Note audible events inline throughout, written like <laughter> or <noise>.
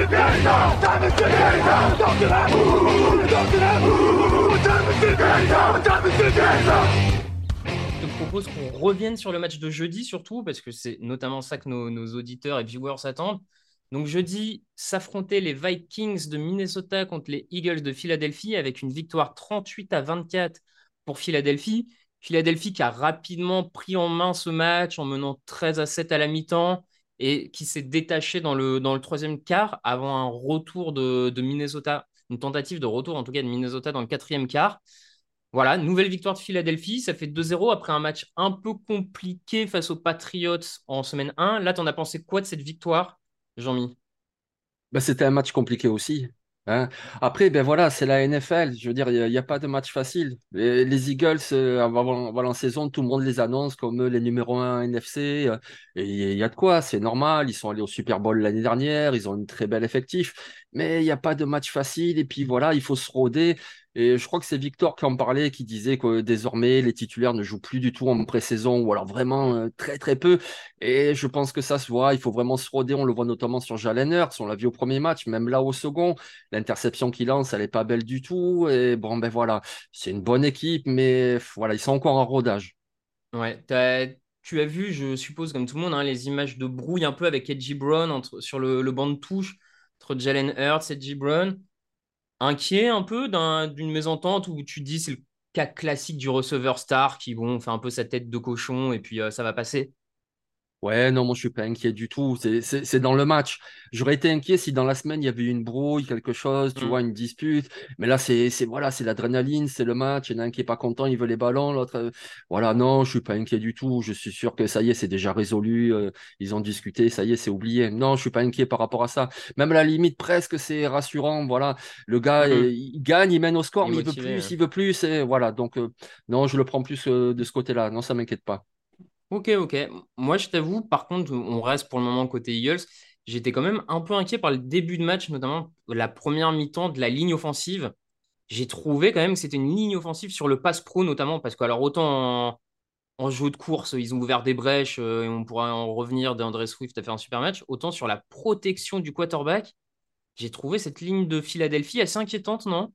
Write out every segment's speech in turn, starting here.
Je te propose qu'on revienne sur le match de jeudi surtout, parce que c'est notamment ça que nos, nos auditeurs et viewers attendent. Donc jeudi, s'affronter les Vikings de Minnesota contre les Eagles de Philadelphie avec une victoire 38 à 24 pour Philadelphie. Philadelphie qui a rapidement pris en main ce match en menant 13 à 7 à la mi-temps et qui s'est détaché dans le, troisième quart avant un retour de, Minnesota, une tentative de retour en tout cas de Minnesota dans le quatrième quart. Voilà, nouvelle victoire de Philadelphie. Ça fait 2-0 après un match un peu compliqué face aux Patriots en semaine 1. Là, tu en as pensé quoi de cette victoire, Jean-Mi? Bah, c'était un match compliqué aussi. Hein. Après, ben voilà, c'est la NFL. Je veux dire, il n'y a, pas de match facile. Les, les Eagles, euh, avant, la saison, tout le monde les annonce comme les numéros 1 NFC. euh, et il y a de quoi, c'est normal. Ils sont allés au Super Bowl l'année dernière. Ils ont une très belle effectif. Mais il n'y a pas de match facile. Et puis voilà, il faut se roder. Et je crois que c'est Victor qui en parlait, qui disait que désormais, les titulaires ne jouent plus du tout en pré-saison, ou alors vraiment euh, très très peu. Et je pense que ça se voit, il faut vraiment se roder. On le voit notamment sur Jalen Hurts, on l'a vu au premier match, même là au second. L'interception qu'il lance, elle n'est pas belle du tout. Et bon, ben voilà, c'est une bonne équipe, mais voilà, ils sont encore en rodage. Ouais, tu as vu, je suppose, comme tout le monde, hein, les images de brouille un peu avec Edgy Brown sur le, le banc de touche entre Jalen Hurts et Edgy Brown. Inquiet un peu d'un- d'une mésentente où tu dis c'est le cas classique du receveur star qui bon, fait un peu sa tête de cochon et puis euh, ça va passer? Ouais, non, moi je suis pas inquiet du tout. C'est c'est- c'est dans le match. J'aurais été inquiet si dans la semaine il y avait eu une brouille, quelque chose, tu Mm. vois, une dispute. Mais là, c'est c'est voilà, c'est l'adrénaline, c'est le match. Il y en a un qui est pas content, il veut les ballons, l'autre. euh, Voilà, non, je suis pas inquiet du tout. Je suis sûr que ça y est, c'est déjà résolu. euh, ils ont discuté, ça y est, c'est oublié. Non, je suis pas inquiet par rapport à ça. Même à la limite, presque, c'est rassurant. Voilà, le gars, euh, il gagne, il mène au score, Il mais il veut plus, il veut plus. Et voilà, donc euh, non, je le prends plus de ce côté-là. Non, ça m'inquiète pas. Ok, ok. Moi, je t'avoue, par contre, on reste pour le moment côté Eagles. J'étais quand même un peu inquiet par le début de match, notamment la première mi-temps de la ligne offensive. J'ai trouvé quand même que c'était une ligne offensive sur le pass pro, notamment, parce que, alors, autant en, jeu de course, ils ont ouvert des brèches euh, et on pourra en revenir. DeAndre Swift a fait un super match. Autant sur la protection du quarterback, j'ai trouvé cette ligne de Philadelphie assez inquiétante, non?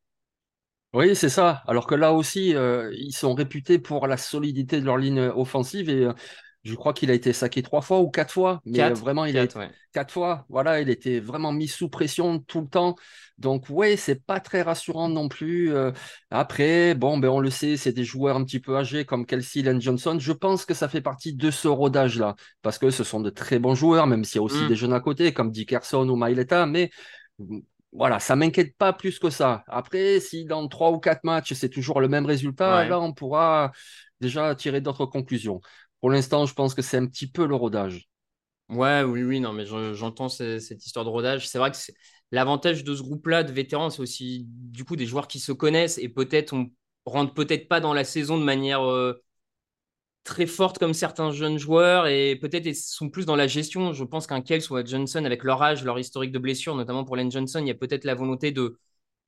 Oui, c'est ça. Alors que là aussi, euh, ils sont réputés pour la solidité de leur ligne offensive et euh, je crois qu'il a été saqué trois fois ou quatre fois, mais euh, Quatre, vraiment, il a quatre, été ouais. quatre fois. Voilà, il était vraiment mis sous pression tout le temps. Donc, ouais, c'est pas très rassurant non plus. Euh, après, bon, ben, on le sait, c'est des joueurs un petit peu âgés comme Kelsey Len Johnson. Je pense que ça fait partie de ce rodage-là parce que ce sont de très bons joueurs, même s'il y a aussi Mm. des jeunes à côté comme Dickerson ou Maileta, mais voilà, ça m'inquiète pas plus que ça. Après, si dans trois ou quatre matchs, c'est toujours le même résultat, Ouais. là, on pourra déjà tirer d'autres conclusions. Pour l'instant, je pense que c'est un petit peu le rodage. Ouais, oui, oui, non, mais je- j'entends ce- cette histoire de rodage. C'est vrai que l'avantage de ce groupe-là de vétérans, c'est aussi du coup des joueurs qui se connaissent et peut-être on rentre peut-être pas dans la saison de manière euh, très forte comme certains jeunes joueurs et peut-être sont plus dans la gestion. Je pense qu'un Kels ou un Johnson, avec leur âge, leur historique de blessure, notamment pour Len Johnson, il y a peut-être la volonté de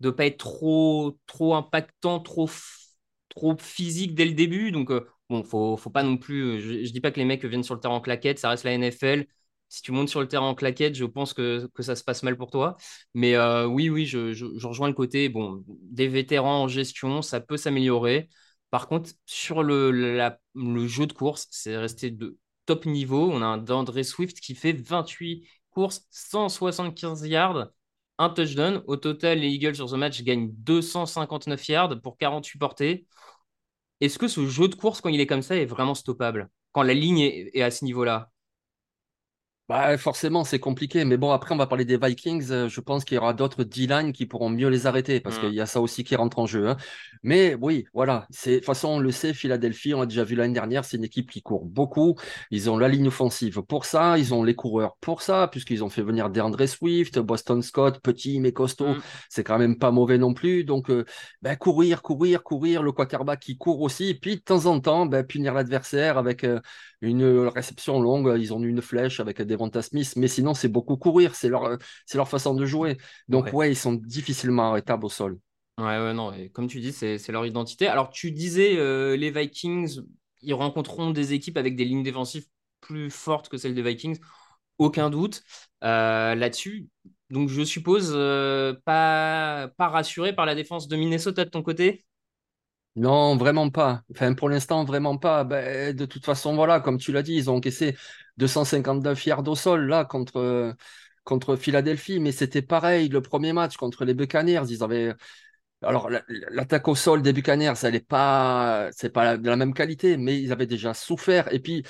ne pas être trop, trop impactant, trop, trop physique dès le début. Donc, euh, bon, faut, faut pas non plus. euh, Je, je dis pas que les mecs viennent sur le terrain en claquette, ça reste la NFL. Si tu montes sur le terrain en claquette, je pense que, que ça se passe mal pour toi. Mais euh, oui, oui, je, je, je rejoins le côté, bon, des vétérans en gestion, ça peut s'améliorer. Par contre, sur le, jeu de course, c'est resté de top niveau. On a un D'André Swift qui fait 28 courses, 175 yards, un touchdown. Au total, les Eagles sur ce match gagnent 259 yards pour 48 portées. Est-ce que ce jeu de course, quand il est comme ça, est vraiment stoppable? Quand la ligne est à ce niveau-là? Bah, forcément, c'est compliqué. Mais bon, après, on va parler des Vikings. Euh, je pense qu'il y aura d'autres D-line qui pourront mieux les arrêter parce qu'il mm. y a ça aussi qui rentre en jeu. Hein. Mais oui, voilà. De toute façon, on le sait, Philadelphie, on l'a déjà vu l'année dernière, c'est une équipe qui court beaucoup. Ils ont la ligne offensive pour ça. Ils ont les coureurs pour ça, puisqu'ils ont fait venir DeAndre Swift, Boston Scott, petit mais costaud. Mm. C'est quand même pas mauvais non plus. Donc, euh, ben, courir, courir, courir. Le quarterback qui court aussi. Et puis, de temps en temps, ben, punir l'adversaire avec euh, une réception longue. Ils ont une flèche avec Devonta Smith, mais sinon, c'est beaucoup courir, c'est leur, c'est leur façon de jouer. Donc, ouais. ils sont difficilement arrêtables au sol. Ouais, ouais, non, et comme tu dis, c'est, leur identité. Alors, tu disais, euh, les Vikings, ils rencontreront des équipes avec des lignes défensives plus fortes que celles des Vikings, aucun doute euh, là-dessus. Donc, je suppose euh, pas, pas rassuré par la défense de Minnesota de ton côté? Non, vraiment pas. Enfin, pour l'instant, vraiment pas. Ben, de toute façon, voilà, comme tu l'as dit, ils ont encaissé 259 yards au sol là contre, Philadelphie, mais c'était pareil le premier match contre les Buccaneers. Ils avaient alors, l'attaque au sol des Buccaneers, elle n'est pas, c'est pas de la même qualité, mais ils avaient déjà souffert. Et puis,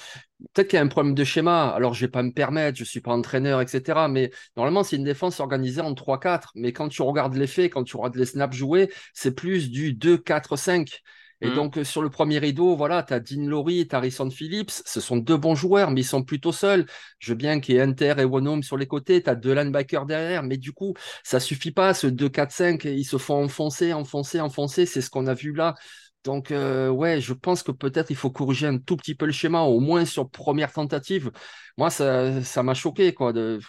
peut-être qu'il y a un problème de schéma. Alors, je vais pas me permettre, je suis pas entraîneur, etc. Mais normalement, c'est une défense organisée en 3-4. Mais quand tu regardes les faits, quand tu regardes les snaps joués, c'est plus du 2-4-5. Et mmh. donc, euh, sur le premier rideau, voilà, tu as Dean Laurie et Harrison Phillips. Ce sont deux bons joueurs, mais ils sont plutôt seuls. Je veux bien qu'il y ait Inter et Wonome sur les côtés. Tu as deux linebackers derrière. Mais du coup, ça suffit pas. Ce 2-4-5, ils se font enfoncer, enfoncer, enfoncer. C'est ce qu'on a vu là. Donc, euh, ouais, je pense que peut-être il faut corriger un tout petit peu le schéma, au moins sur première tentative. Moi, ça, ça m'a choqué, quoi. De...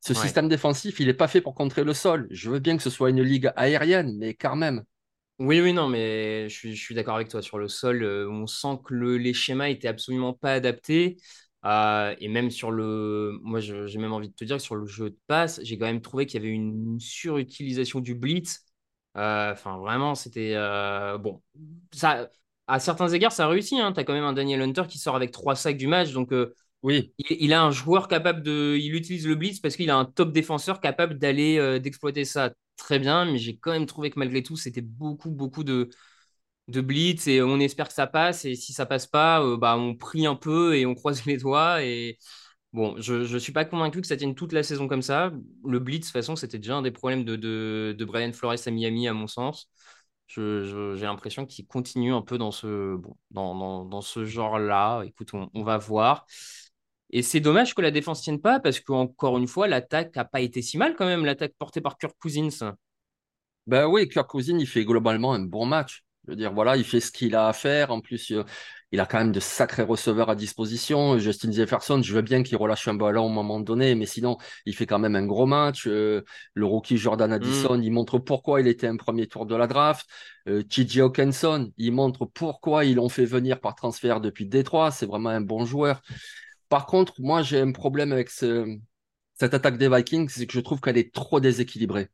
Ce système défensif, il n'est pas fait pour contrer le sol. Je veux bien que ce soit une ligue aérienne, mais quand même. Oui, oui, non, mais je suis, d'accord avec toi. Sur le sol, euh, on sent que les schémas étaient absolument pas adaptés. Euh, et même sur le. Moi, j'ai même envie de te dire que sur le jeu de passe, j'ai quand même trouvé qu'il y avait une surutilisation du blitz. Euh, enfin, vraiment, c'était. bon, ça, à certains égards, ça a réussi. Hein. Tu as quand même un Daniel Hunter qui sort avec trois sacs du match. Donc, oui. Il, a un joueur capable de. Il utilise le blitz parce qu'il a un top défenseur capable d'aller d'exploiter ça très bien, mais j'ai quand même trouvé que malgré tout, c'était beaucoup, beaucoup de, de blitz et on espère que ça passe. Et si ça passe pas, euh, bah, on prie un peu et on croise les doigts. Et bon, je ne suis pas convaincu que ça tienne toute la saison comme ça. Le blitz, de toute façon, c'était déjà un des problèmes de, de, Brian Flores à Miami, à mon sens. J'ai l'impression qu'il continue un peu dans ce, bon, dans, dans, ce genre-là. Écoute, on, va voir. Et c'est dommage que la défense tienne pas parce qu'encore une fois, l'attaque n'a pas été si mal quand même, l'attaque portée par Kirk Cousins. Ben oui, Kirk Cousins, il fait globalement un bon match. Je veux dire, voilà, il fait ce qu'il a à faire. En plus, euh, il a quand même de sacrés receveurs à disposition. Justin Jefferson, je veux bien qu'il relâche un ballon au moment donné, mais sinon, il fait quand même un gros match. Euh, le rookie Jordan Addison, mm. il montre pourquoi il était un premier tour de la draft. Euh, TJ Hawkinson, il montre pourquoi ils l'ont fait venir par transfert depuis Détroit. C'est vraiment un bon joueur. Par contre, moi, j'ai un problème avec cette attaque des Vikings, c'est que je trouve qu'elle est trop déséquilibrée.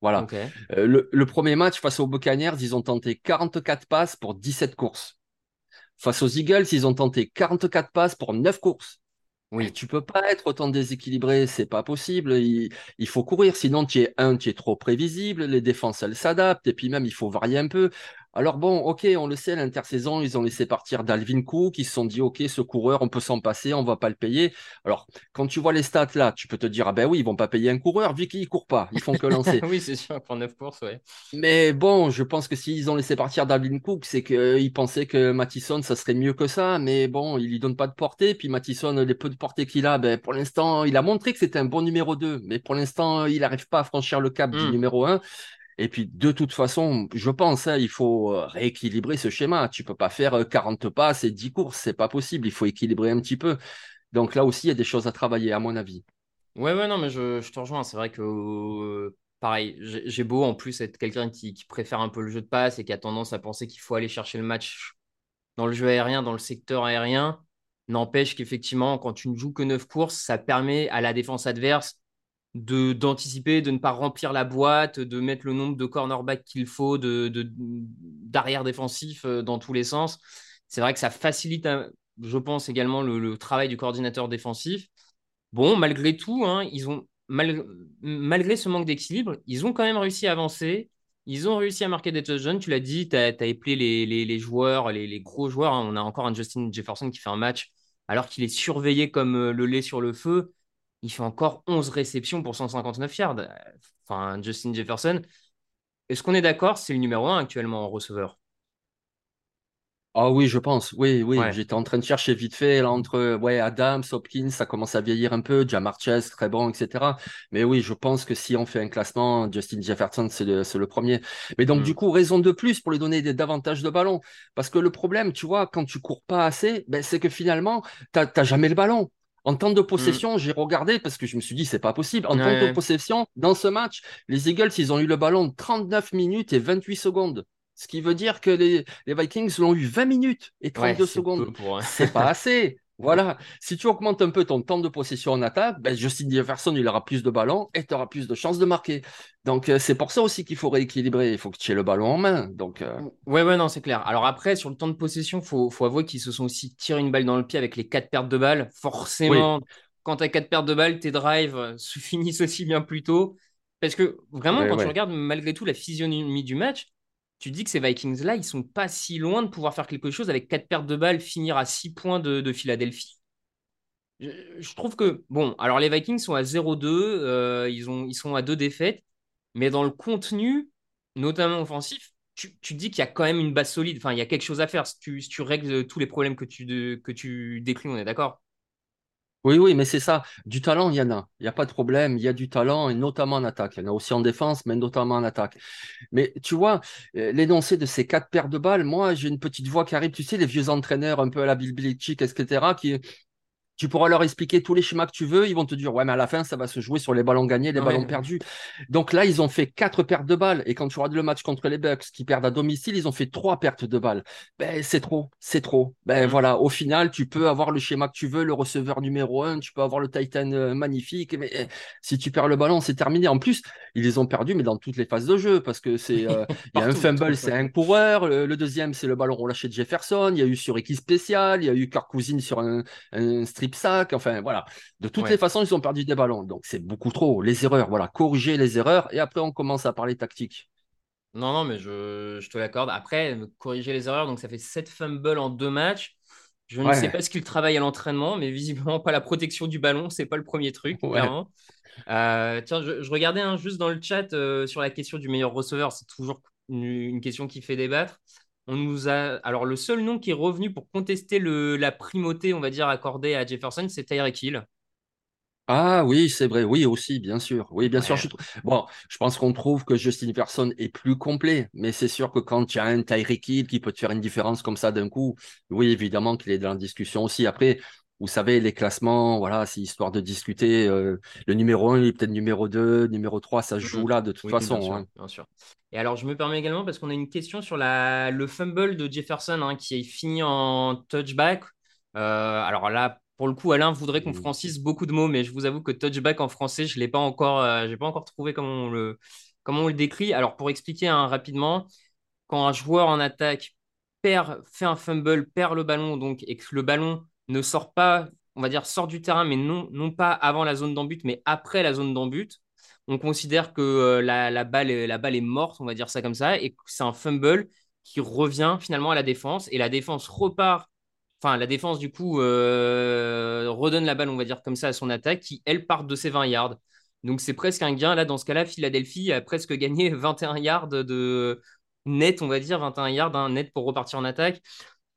Voilà. Euh, le, premier match face aux Buccaneers, ils ont tenté 44 passes pour 17 courses. Face aux Eagles, ils ont tenté 44 passes pour 9 courses. Oui, tu peux pas être autant déséquilibré, c'est pas possible. Il, faut courir, sinon tu es un, tu es trop prévisible. Les défenses elles s'adaptent et puis même il faut varier un peu. Alors bon, ok, on le sait, l'intersaison, ils ont laissé partir Dalvin Cook, ils se sont dit, ok, ce coureur, on peut s'en passer, on va pas le payer. Alors, quand tu vois les stats là, tu peux te dire, ah ben oui, ils vont pas payer un coureur, vu qu'ils courent pas, ils font que lancer. <laughs> oui, c'est sûr, pour 9 courses, ouais. Mais bon, je pense que s'ils ont laissé partir Dalvin Cook, c'est qu'ils pensaient que Mattison, ça serait mieux que ça, mais bon, il lui donne pas de portée, puis Mattison, les peu de portée qu'il a, ben, pour l'instant, il a montré que c'était un bon numéro 2, mais pour l'instant, il n'arrive pas à franchir le cap du hmm. numéro 1. Et puis, de toute façon, je pense, hein, il faut euh, rééquilibrer ce schéma. Tu peux pas faire 40 euh, passes et 10 courses, c'est pas possible. Il faut équilibrer un petit peu. Donc là aussi, il y a des choses à travailler, à mon avis. Ouais, ouais, non, mais je, te rejoins. C'est vrai que, euh, pareil, j'ai beau en plus être quelqu'un qui, préfère un peu le jeu de passe et qui a tendance à penser qu'il faut aller chercher le match dans le jeu aérien, dans le secteur aérien. N'empêche qu'effectivement, quand tu ne joues que 9 courses, ça permet à la défense adverse de d'anticiper, de ne pas remplir la boîte, de mettre le nombre de cornerbacks qu'il faut, de d'arrière défensif euh, dans tous les sens. C'est vrai que ça facilite je pense également le, travail du coordinateur défensif. Bon, malgré tout, hein, ils ont, malgré ce manque d'équilibre, ils ont quand même réussi à avancer. Ils ont réussi à marquer des touchdowns. Tu l'as dit, tu as, as, appelé les, les, joueurs, les, gros joueurs. Hein. On a encore un Justin Jefferson qui fait un match alors qu'il est surveillé comme euh, le lait sur le feu. Il fait encore 11 réceptions pour 159 yards. Enfin, Justin Jefferson. Est-ce qu'on est d'accord? C'est le numéro 1 actuellement en receveur. Ah oui, je pense. Oui, oui. J'étais en train de chercher vite fait là, entre ouais, Adams, Hopkins, ça commence à vieillir un peu. Jamar Chase, très bon, etc. Mais oui, je pense que si on fait un classement, Justin Jefferson, c'est le, le, premier. Mais donc, du mm. coup, raison de plus pour lui donner des, davantage de ballons. Parce que le problème, tu vois, quand tu cours pas assez, ben, c'est que finalement, tu n'as jamais le ballon. En temps de mm. possession, j'ai regardé parce que je me suis dit, c'est pas possible. En temps de possession, dans ce match, les Eagles, ils ont eu le ballon 39 minutes et 28 secondes. Ce qui veut dire que les, Vikings l'ont eu 20 minutes et 32 secondes. C'est pas <laughs> assez. Voilà. Si tu augmentes un peu ton temps de possession en attaque, ben Justin Jefferson, il aura plus de ballons et tu auras plus de chances de marquer. Donc, euh, c'est pour ça aussi qu'il faut rééquilibrer. Il faut que tu aies le ballon en main. Donc, euh, Ouais, ouais, non, c'est clair. Alors après, sur le temps de possession, il faut, avouer qu'ils se sont aussi tirés une balle dans le pied avec les quatre pertes de balles. Forcément, quand tu as quatre pertes de balles, tes drives se <laughs> finissent aussi bien plus tôt. Parce que vraiment, quand tu regardes malgré tout la physionomie du match, tu dis que ces Vikings-là, ils sont pas si loin de pouvoir faire quelque chose avec quatre pertes de balles, finir à 6 points de, Philadelphie. Je, trouve que, bon, alors les Vikings sont à 0-2, euh, ils, ils sont à deux défaites, mais dans le contenu, notamment offensif, tu, tu dis qu'il y a quand même une base solide, enfin, il y a quelque chose à faire si tu, tu règles tous les problèmes que tu, que tu décris, on est d'accord? Oui, oui, mais c'est ça. Du talent, il y en a. Il n'y a pas de problème. Il y a du talent, et notamment en attaque. Il y en a aussi en défense, mais notamment en attaque. Mais tu vois, euh, l'énoncé de ces quatre paires de balles, moi, j'ai une petite voix qui arrive, tu sais, les vieux entraîneurs un peu à la Bill etc., qui, tu pourras leur expliquer tous les schémas que tu veux. Ils vont te dire, ouais, mais à la fin, ça va se jouer sur les ballons gagnés, les ballons perdus. Donc là, ils ont fait quatre pertes de balles. Et quand tu regardes le match contre les Bucks qui perdent à domicile, ils ont fait trois pertes de balles. Ben, c'est trop, c'est trop. Ben voilà, au final, tu peux avoir le schéma que tu veux, le receveur numéro un, tu peux avoir le Titan euh, magnifique. Mais eh, si tu perds le ballon, c'est terminé. En plus, ils les ont perdus, mais dans toutes les phases de jeu, parce que c'est, euh, <laughs> il y a un fumble, c'est un coureur. Le, deuxième, c'est le ballon relâché de Jefferson. Il y a eu sur équipe spéciale. Il y a eu Kirk Cousine sur un, un strip sac. Enfin, voilà. De toutes les façons, ils ont perdu des ballons. Donc, c'est beaucoup trop. Les erreurs, voilà. Corriger les erreurs. Et après, on commence à parler tactique. Non, non, mais je, te l'accorde. Après, corriger les erreurs, donc ça fait 7 fumbles en deux matchs. Je ne sais pas ce qu'il travaille à l'entraînement, mais visiblement pas la protection du ballon, c'est pas le premier truc, clairement. Euh, tiens, je, regardais juste dans le chat euh, sur la question du meilleur receveur, c'est toujours une, question qui fait débattre on nous a. Alors, le seul nom qui est revenu pour contester le... la primauté, on va dire, accordée à Jefferson, c'est Tyreek Hill. Ah oui, c'est vrai, oui aussi, bien sûr. Oui, bien sûr. Je... Bon, je pense qu'on trouve que Justin Jefferson est plus complet, mais c'est sûr que quand tu as un Tyreek Hill qui peut te faire une différence comme ça d'un coup, oui, évidemment qu'il est dans la discussion aussi. Après, vous savez, les classements, voilà, c'est histoire de discuter. Euh, le numéro 1, il est peut-être numéro 2, numéro 3, ça se joue là de toute façon. Hein. Bien sûr, Et alors, je me permets également, parce qu'on a une question sur la, le fumble de Jefferson hein, qui est fini en touchback. Euh, alors là, pour le coup, Alain voudrait qu'on francisse beaucoup de mots, mais je vous avoue que touchback en français, je ne l'ai pas encore, euh, j'ai pas encore trouvé comment on, le, comment on le décrit. Alors, pour expliquer hein, rapidement, quand un joueur en attaque perd, fait un fumble, perd le ballon, donc, et que le ballon ne sort pas, on va dire, sort du terrain, mais non, non pas avant la zone d'embut, mais après la zone d'embut. On considère que euh, la, balle est, la balle est morte, on va dire ça comme ça, et c'est un fumble qui revient finalement à la défense, et la défense repart, enfin la défense du coup euh, redonne la balle, on va dire comme ça, à son attaque, qui elle part de ses 20 yards. Donc c'est presque un gain. Là, dans ce cas-là, Philadelphie a presque gagné <laughs> 21 yards de net, on va dire, 21 yards hein, net pour repartir en attaque.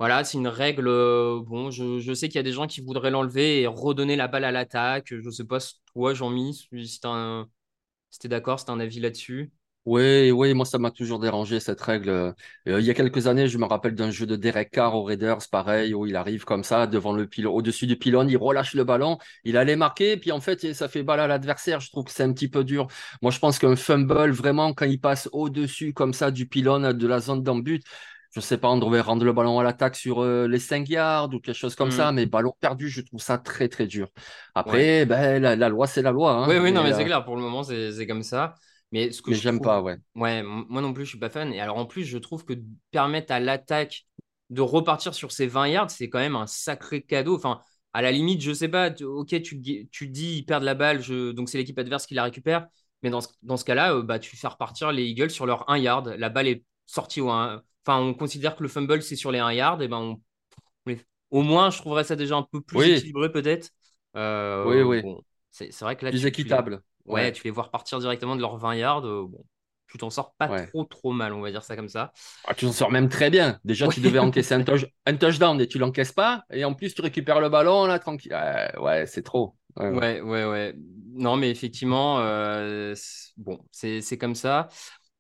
Voilà, c'est une règle. Euh, bon, je, sais qu'il y a des gens qui voudraient l'enlever et redonner la balle à l'attaque. Je ne sais pas, toi, Jean-Mi, si tu es d'accord, c'est un avis là-dessus. Oui, oui, moi ça m'a toujours dérangé cette règle. Euh, il y a quelques années, je me rappelle d'un jeu de Derek Carr aux Raiders, pareil, où il arrive comme ça devant le pylône, au-dessus du pylône, il relâche le ballon, il allait marquer, puis en fait ça fait balle à l'adversaire. Je trouve que c'est un petit peu dur. Moi, je pense qu'un fumble, vraiment, quand il passe au-dessus comme ça du pylône de la zone d'embut, je sais pas, on devrait rendre le ballon à l'attaque sur euh, les 5 yards ou quelque chose comme ça, mm. mais ballon perdu, je trouve ça très très dur. Après, ben, la, loi, c'est la loi. Hein, oui, oui, non, mais c'est euh, clair, pour le moment, c'est comme ça. Mais ce que j'aime pas, ouais. Ouais, moi non plus, je suis pas fan. Et alors en plus, je trouve que permettre à l'attaque de repartir sur ces 20 yards, c'est quand même un sacré cadeau. Enfin, à la limite, je sais pas, ok, tu, tu dis ils perdent la balle, donc c'est l'équipe adverse qui la récupère. Mais dans ce, cas-là, bah, tu fais repartir les Eagles sur leur 1 yard. La balle est sortie au 1. Enfin, on considère que le fumble, c'est sur les 1 yard. Et ben, au moins, je trouverais ça déjà un peu plus équilibré, peut-être. oui, oui. c'est vrai que là. Plus équitable. ouais, tu les vois repartir directement de leurs 20 yards. bon, tu t'en sors pas trop trop mal, on va dire ça comme ça. Ah, tu t'en sors même très bien. Déjà, tu devais encaisser <laughs> un, touchdown et tu l'encaisses pas. Et en plus, tu récupères le ballon là, tranquille. ouais, c'est trop. Ouais, ouais, ouais, Non, mais effectivement, euh, bon, c'est comme ça.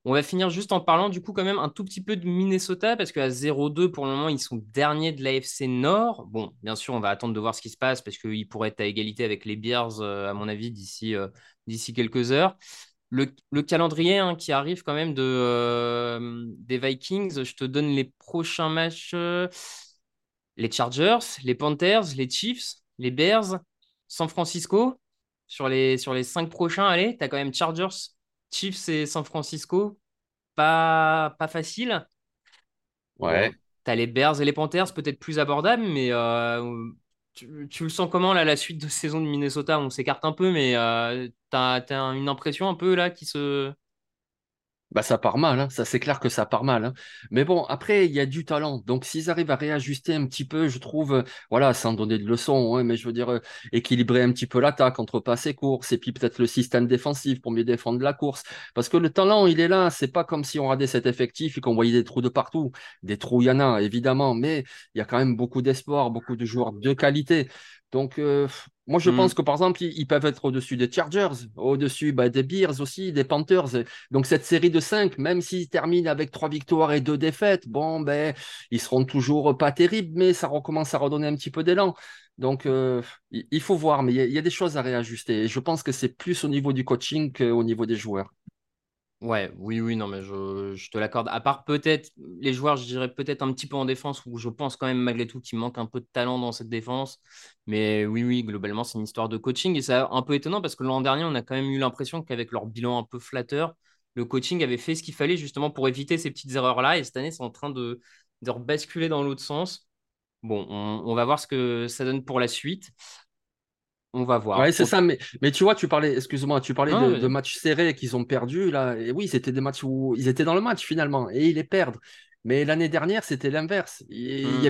On va finir juste en parlant du coup quand même un tout petit peu de Minnesota parce qu'à 0-2 pour le moment ils sont derniers de l'AFC Nord. Bon, bien sûr on va attendre de voir ce qui se passe parce qu'ils pourraient être à égalité avec les Bears euh, à mon avis d'ici euh, quelques heures le, calendrier hein, qui arrive quand même de, euh, des Vikings, je te donne les prochains matchs. Les Chargers, les Panthers, les Chiefs, les Bears, San Francisco. Sur les, sur les cinq prochains, allez, tu as quand même Chargers, Chiefs et San Francisco. Pas, pas facile. Ouais. tu as les Bears et les Panthers, peut-être plus abordables, mais euh, tu, le sens comment là, la suite de saison de Minnesota? On s'écarte un peu, mais euh, tu as, une impression un peu là qui se. Bah, ça part mal, hein. ça c'est clair que ça part mal. Hein. Mais bon, après, il y a du talent. Donc, s'ils arrivent à réajuster un petit peu, je trouve, euh, voilà, sans donner de leçons, hein, mais je veux dire, euh, équilibrer un petit peu l'attaque entre passe et course, et puis peut-être le système défensif pour mieux défendre la course. Parce que le talent, il est là. C'est pas comme si on regardait cet effectif et qu'on voyait des trous de partout. Des trous, il y en a, évidemment, mais il y a quand même beaucoup d'espoir, beaucoup de joueurs de qualité. Donc, euh, moi, je pense mm. que par exemple, ils, peuvent être au-dessus des Chargers, au-dessus bah, des Bears aussi, des Panthers. Donc, cette série de cinq, même s'ils terminent avec trois victoires et deux défaites, bon, ben, ils seront toujours pas terribles, mais ça recommence à redonner un petit peu d'élan. Donc, euh, il faut voir, mais il y, a des choses à réajuster. Et je pense que c'est plus au niveau du coaching qu'au niveau des joueurs. Ouais, oui, oui, non, mais je, te l'accorde. À part peut-être les joueurs, je dirais peut-être un petit peu en défense, où je pense quand même malgré tout qu'il manque un peu de talent dans cette défense. Mais oui, oui, globalement, c'est une histoire de coaching. Et c'est un peu étonnant parce que l'an dernier, on a quand même eu l'impression qu'avec leur bilan un peu flatteur, le coaching avait fait ce qu'il fallait justement pour éviter ces petites erreurs-là. Et cette année, c'est en train de, de rebasculer dans l'autre sens. Bon, on, va voir ce que ça donne pour la suite. On va voir. Ouais, c'est ça. Mais, mais tu vois, tu parlais, excuse-moi, tu parlais de, matchs serrés qu'ils ont perdus là. Et oui, c'était des matchs où ils étaient dans le match finalement et ils les perdent. Mais l'année dernière, c'était l'inverse. Mmh.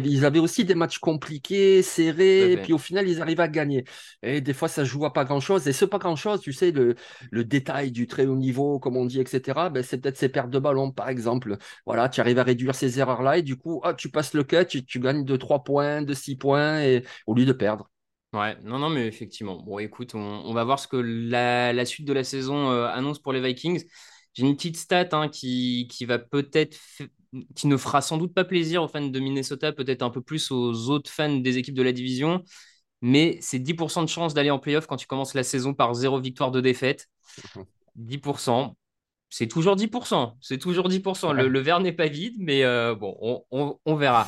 Ils avaient aussi des matchs compliqués, serrés, et puis au final, ils arrivent à gagner. Et des fois, ça joue à pas grand-chose. Et ce pas grand-chose, tu sais, le, le détail du très haut niveau, comme on dit, etc., ben, c'est peut-être ces pertes de ballon, par exemple. Voilà, tu arrives à réduire ces erreurs-là, et du coup, ah, tu passes le cut, tu, tu gagnes de 3 points, de 6 points, et, au lieu de perdre. Ouais, non, non, mais effectivement. Bon, écoute, on, va voir ce que la, suite de la saison euh, annonce pour les Vikings. J'ai une petite stat hein, qui, qui va peut-être, qui ne fera sans doute pas plaisir aux fans de Minnesota, peut-être un peu plus aux autres fans des équipes de la division, mais c'est 10% de chance d'aller en playoff quand tu commences la saison par zéro victoire de défaite. 10%. C'est toujours 10%. C'est toujours 10%. Le, verre n'est pas vide, mais euh, bon, on verra.